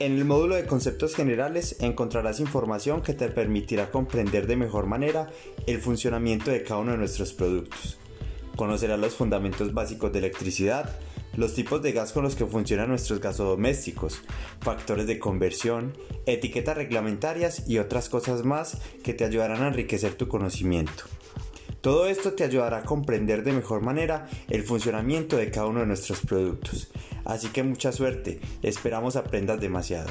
En el módulo de conceptos generales encontrarás información que te permitirá comprender de mejor manera el funcionamiento de cada uno de nuestros productos. Conocerás los fundamentos básicos de electricidad, los tipos de gas con los que funcionan nuestros gasodomésticos, factores de conversión, etiquetas reglamentarias y otras cosas más que te ayudarán a enriquecer tu conocimiento. Todo esto te ayudará a comprender de mejor manera el funcionamiento de cada uno de nuestros productos. Así que mucha suerte, esperamos aprendas demasiado.